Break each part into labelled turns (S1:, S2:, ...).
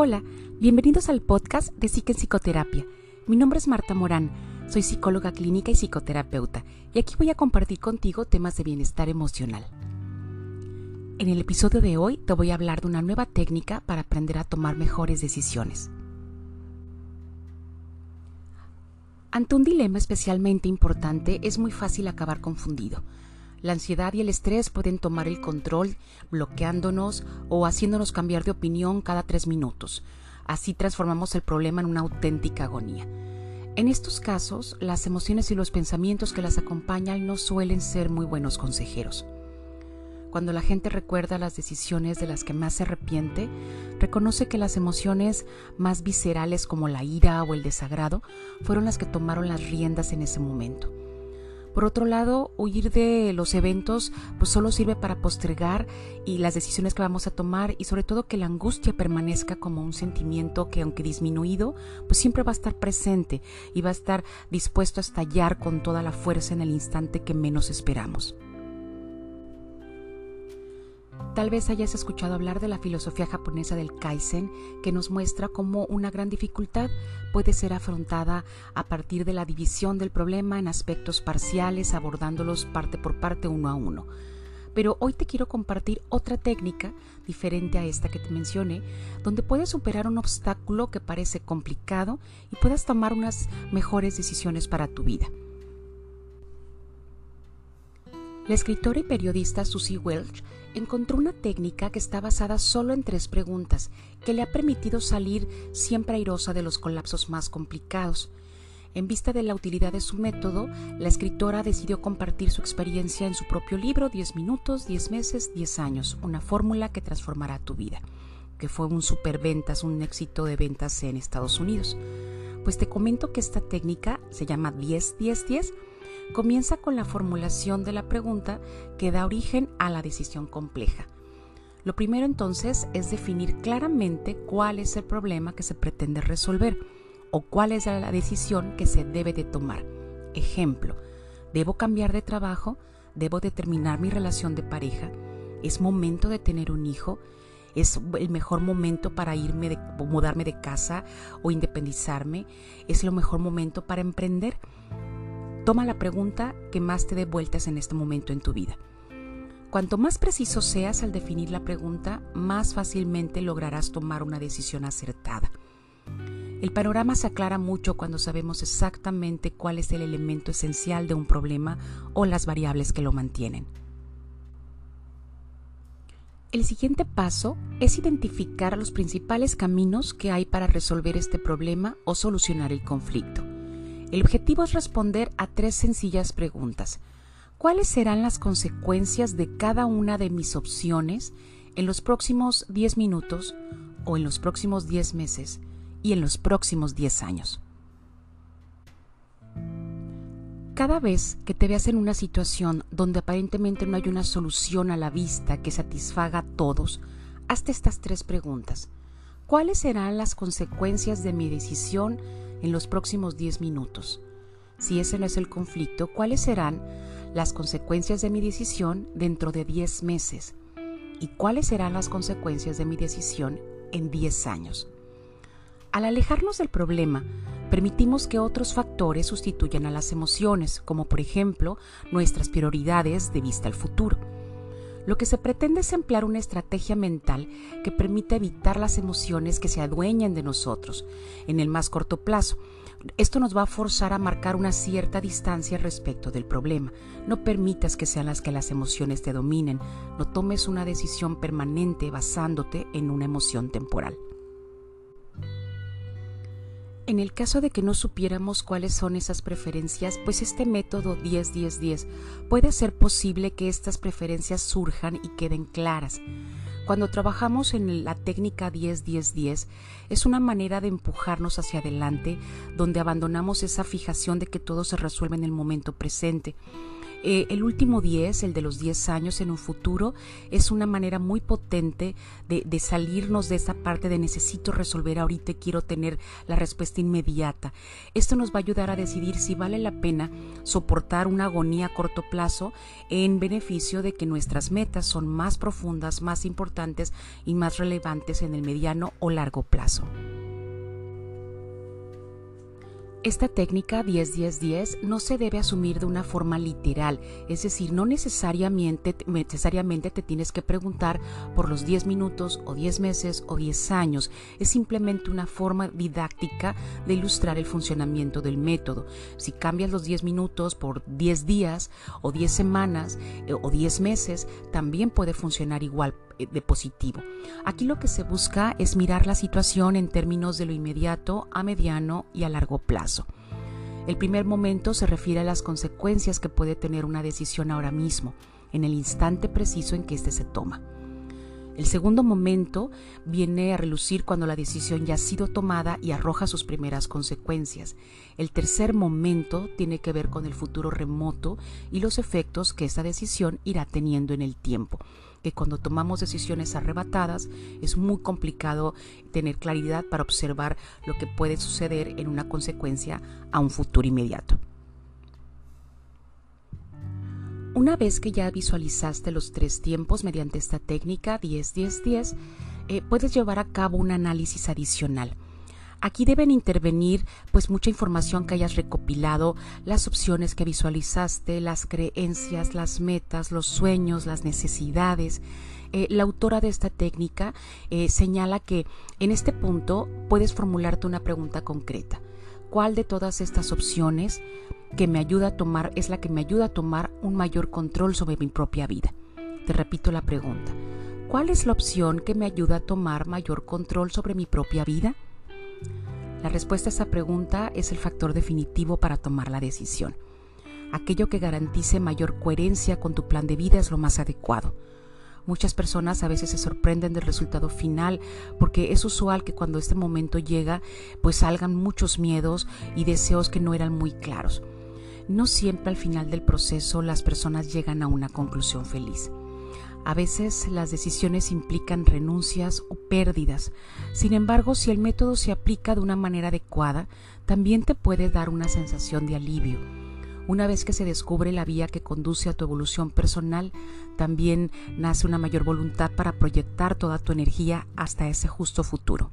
S1: Hola, bienvenidos al podcast de Psique en Psicoterapia. Mi nombre es Marta Morán, soy psicóloga clínica y psicoterapeuta, y aquí voy a compartir contigo temas de bienestar emocional. En el episodio de hoy te voy a hablar de una nueva técnica para aprender a tomar mejores decisiones. Ante un dilema especialmente importante es muy fácil acabar confundido. La ansiedad y el estrés pueden tomar el control bloqueándonos o haciéndonos cambiar de opinión cada tres minutos. Así transformamos el problema en una auténtica agonía. En estos casos, las emociones y los pensamientos que las acompañan no suelen ser muy buenos consejeros. Cuando la gente recuerda las decisiones de las que más se arrepiente, reconoce que las emociones más viscerales como la ira o el desagrado fueron las que tomaron las riendas en ese momento. Por otro lado, huir de los eventos pues solo sirve para postergar y las decisiones que vamos a tomar y sobre todo que la angustia permanezca como un sentimiento que aunque disminuido, pues siempre va a estar presente y va a estar dispuesto a estallar con toda la fuerza en el instante que menos esperamos. Tal vez hayas escuchado hablar de la filosofía japonesa del Kaizen, que nos muestra cómo una gran dificultad puede ser afrontada a partir de la división del problema en aspectos parciales, abordándolos parte por parte uno a uno. Pero hoy te quiero compartir otra técnica diferente a esta que te mencioné, donde puedes superar un obstáculo que parece complicado y puedas tomar unas mejores decisiones para tu vida. La escritora y periodista Susie Welch encontró una técnica que está basada solo en tres preguntas, que le ha permitido salir siempre airosa de los colapsos más complicados. En vista de la utilidad de su método, la escritora decidió compartir su experiencia en su propio libro 10 minutos, 10 meses, 10 años, una fórmula que transformará tu vida, que fue un superventas, un éxito de ventas en Estados Unidos. Pues te comento que esta técnica se llama 10-10-10 comienza con la formulación de la pregunta que da origen a la decisión compleja. Lo primero entonces es definir claramente cuál es el problema que se pretende resolver o cuál es la decisión que se debe de tomar. Ejemplo, ¿debo cambiar de trabajo? ¿Debo determinar mi relación de pareja? ¿Es momento de tener un hijo? ¿Es el mejor momento para irme de, mudarme de casa o independizarme? ¿Es lo mejor momento para emprender? Toma la pregunta que más te dé vueltas en este momento en tu vida. Cuanto más preciso seas al definir la pregunta, más fácilmente lograrás tomar una decisión acertada. El panorama se aclara mucho cuando sabemos exactamente cuál es el elemento esencial de un problema o las variables que lo mantienen. El siguiente paso es identificar los principales caminos que hay para resolver este problema o solucionar el conflicto. El objetivo es responder a tres sencillas preguntas. ¿Cuáles serán las consecuencias de cada una de mis opciones en los próximos 10 minutos o en los próximos 10 meses y en los próximos 10 años? Cada vez que te veas en una situación donde aparentemente no hay una solución a la vista que satisfaga a todos, hazte estas tres preguntas. ¿Cuáles serán las consecuencias de mi decisión en los próximos 10 minutos. Si ese no es el conflicto, ¿cuáles serán las consecuencias de mi decisión dentro de 10 meses? ¿Y cuáles serán las consecuencias de mi decisión en 10 años? Al alejarnos del problema, permitimos que otros factores sustituyan a las emociones, como por ejemplo nuestras prioridades de vista al futuro. Lo que se pretende es emplear una estrategia mental que permita evitar las emociones que se adueñen de nosotros en el más corto plazo. Esto nos va a forzar a marcar una cierta distancia respecto del problema. No permitas que sean las que las emociones te dominen. No tomes una decisión permanente basándote en una emoción temporal. En el caso de que no supiéramos cuáles son esas preferencias, pues este método 10-10-10 puede hacer posible que estas preferencias surjan y queden claras. Cuando trabajamos en la técnica 10-10-10 es una manera de empujarnos hacia adelante donde abandonamos esa fijación de que todo se resuelve en el momento presente eh, el último 10, el de los 10 años en un futuro, es una manera muy potente de, de salirnos de esa parte de necesito resolver ahorita quiero tener la respuesta inmediata. Esto nos va a ayudar a decidir si vale la pena soportar una agonía a corto plazo en beneficio de que nuestras metas son más profundas, más importantes y más relevantes en el mediano o largo plazo. Esta técnica 10-10-10 no se debe asumir de una forma literal, es decir, no necesariamente, necesariamente te tienes que preguntar por los 10 minutos o 10 meses o 10 años, es simplemente una forma didáctica de ilustrar el funcionamiento del método. Si cambias los 10 minutos por 10 días o 10 semanas eh, o 10 meses, también puede funcionar igual eh, de positivo. Aquí lo que se busca es mirar la situación en términos de lo inmediato, a mediano y a largo plazo. El primer momento se refiere a las consecuencias que puede tener una decisión ahora mismo, en el instante preciso en que éste se toma. El segundo momento viene a relucir cuando la decisión ya ha sido tomada y arroja sus primeras consecuencias. El tercer momento tiene que ver con el futuro remoto y los efectos que esa decisión irá teniendo en el tiempo que cuando tomamos decisiones arrebatadas es muy complicado tener claridad para observar lo que puede suceder en una consecuencia a un futuro inmediato. Una vez que ya visualizaste los tres tiempos mediante esta técnica 10-10-10, eh, puedes llevar a cabo un análisis adicional Aquí deben intervenir pues mucha información que hayas recopilado, las opciones que visualizaste, las creencias, las metas, los sueños, las necesidades. Eh, la autora de esta técnica eh, señala que en este punto puedes formularte una pregunta concreta. ¿Cuál de todas estas opciones que me ayuda a tomar es la que me ayuda a tomar un mayor control sobre mi propia vida? Te repito la pregunta. ¿Cuál es la opción que me ayuda a tomar mayor control sobre mi propia vida? La respuesta a esa pregunta es el factor definitivo para tomar la decisión. Aquello que garantice mayor coherencia con tu plan de vida es lo más adecuado. Muchas personas a veces se sorprenden del resultado final porque es usual que cuando este momento llega pues salgan muchos miedos y deseos que no eran muy claros. No siempre al final del proceso las personas llegan a una conclusión feliz. A veces las decisiones implican renuncias o pérdidas. Sin embargo, si el método se aplica de una manera adecuada, también te puede dar una sensación de alivio. Una vez que se descubre la vía que conduce a tu evolución personal, también nace una mayor voluntad para proyectar toda tu energía hasta ese justo futuro.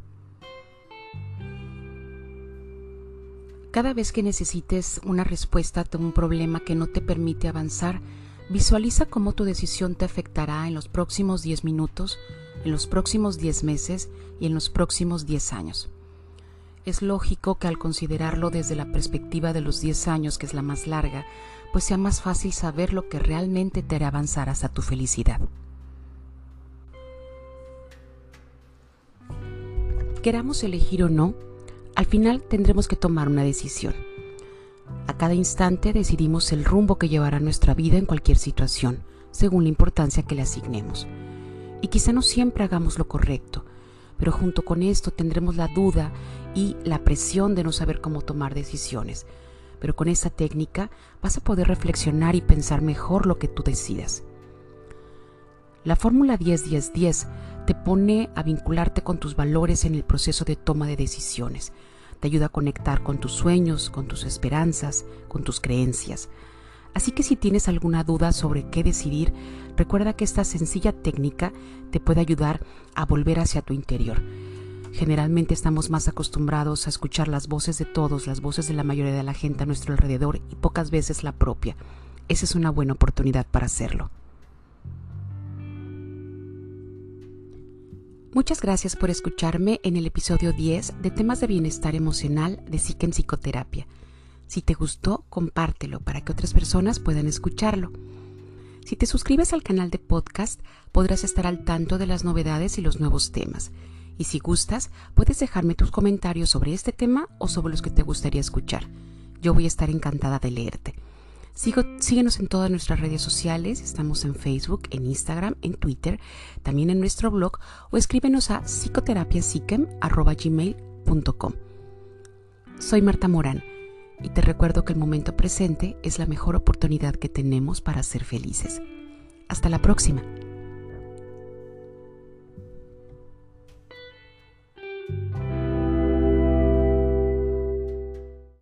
S1: Cada vez que necesites una respuesta a un problema que no te permite avanzar, Visualiza cómo tu decisión te afectará en los próximos 10 minutos, en los próximos 10 meses y en los próximos 10 años. Es lógico que al considerarlo desde la perspectiva de los 10 años, que es la más larga, pues sea más fácil saber lo que realmente te hará avanzar hasta tu felicidad. Queramos elegir o no, al final tendremos que tomar una decisión. Cada instante decidimos el rumbo que llevará nuestra vida en cualquier situación, según la importancia que le asignemos. Y quizá no siempre hagamos lo correcto, pero junto con esto tendremos la duda y la presión de no saber cómo tomar decisiones. Pero con esta técnica vas a poder reflexionar y pensar mejor lo que tú decidas. La fórmula 10-10-10 te pone a vincularte con tus valores en el proceso de toma de decisiones te ayuda a conectar con tus sueños, con tus esperanzas, con tus creencias. Así que si tienes alguna duda sobre qué decidir, recuerda que esta sencilla técnica te puede ayudar a volver hacia tu interior. Generalmente estamos más acostumbrados a escuchar las voces de todos, las voces de la mayoría de la gente a nuestro alrededor y pocas veces la propia. Esa es una buena oportunidad para hacerlo. Muchas gracias por escucharme en el episodio 10 de temas de bienestar emocional de Psique en Psicoterapia. Si te gustó, compártelo para que otras personas puedan escucharlo. Si te suscribes al canal de podcast, podrás estar al tanto de las novedades y los nuevos temas. Y si gustas, puedes dejarme tus comentarios sobre este tema o sobre los que te gustaría escuchar. Yo voy a estar encantada de leerte síguenos en todas nuestras redes sociales, estamos en Facebook, en Instagram, en Twitter, también en nuestro blog o escríbenos a psicoterapiasiquem.com. Soy Marta Morán y te recuerdo que el momento presente es la mejor oportunidad que tenemos para ser felices. Hasta la próxima.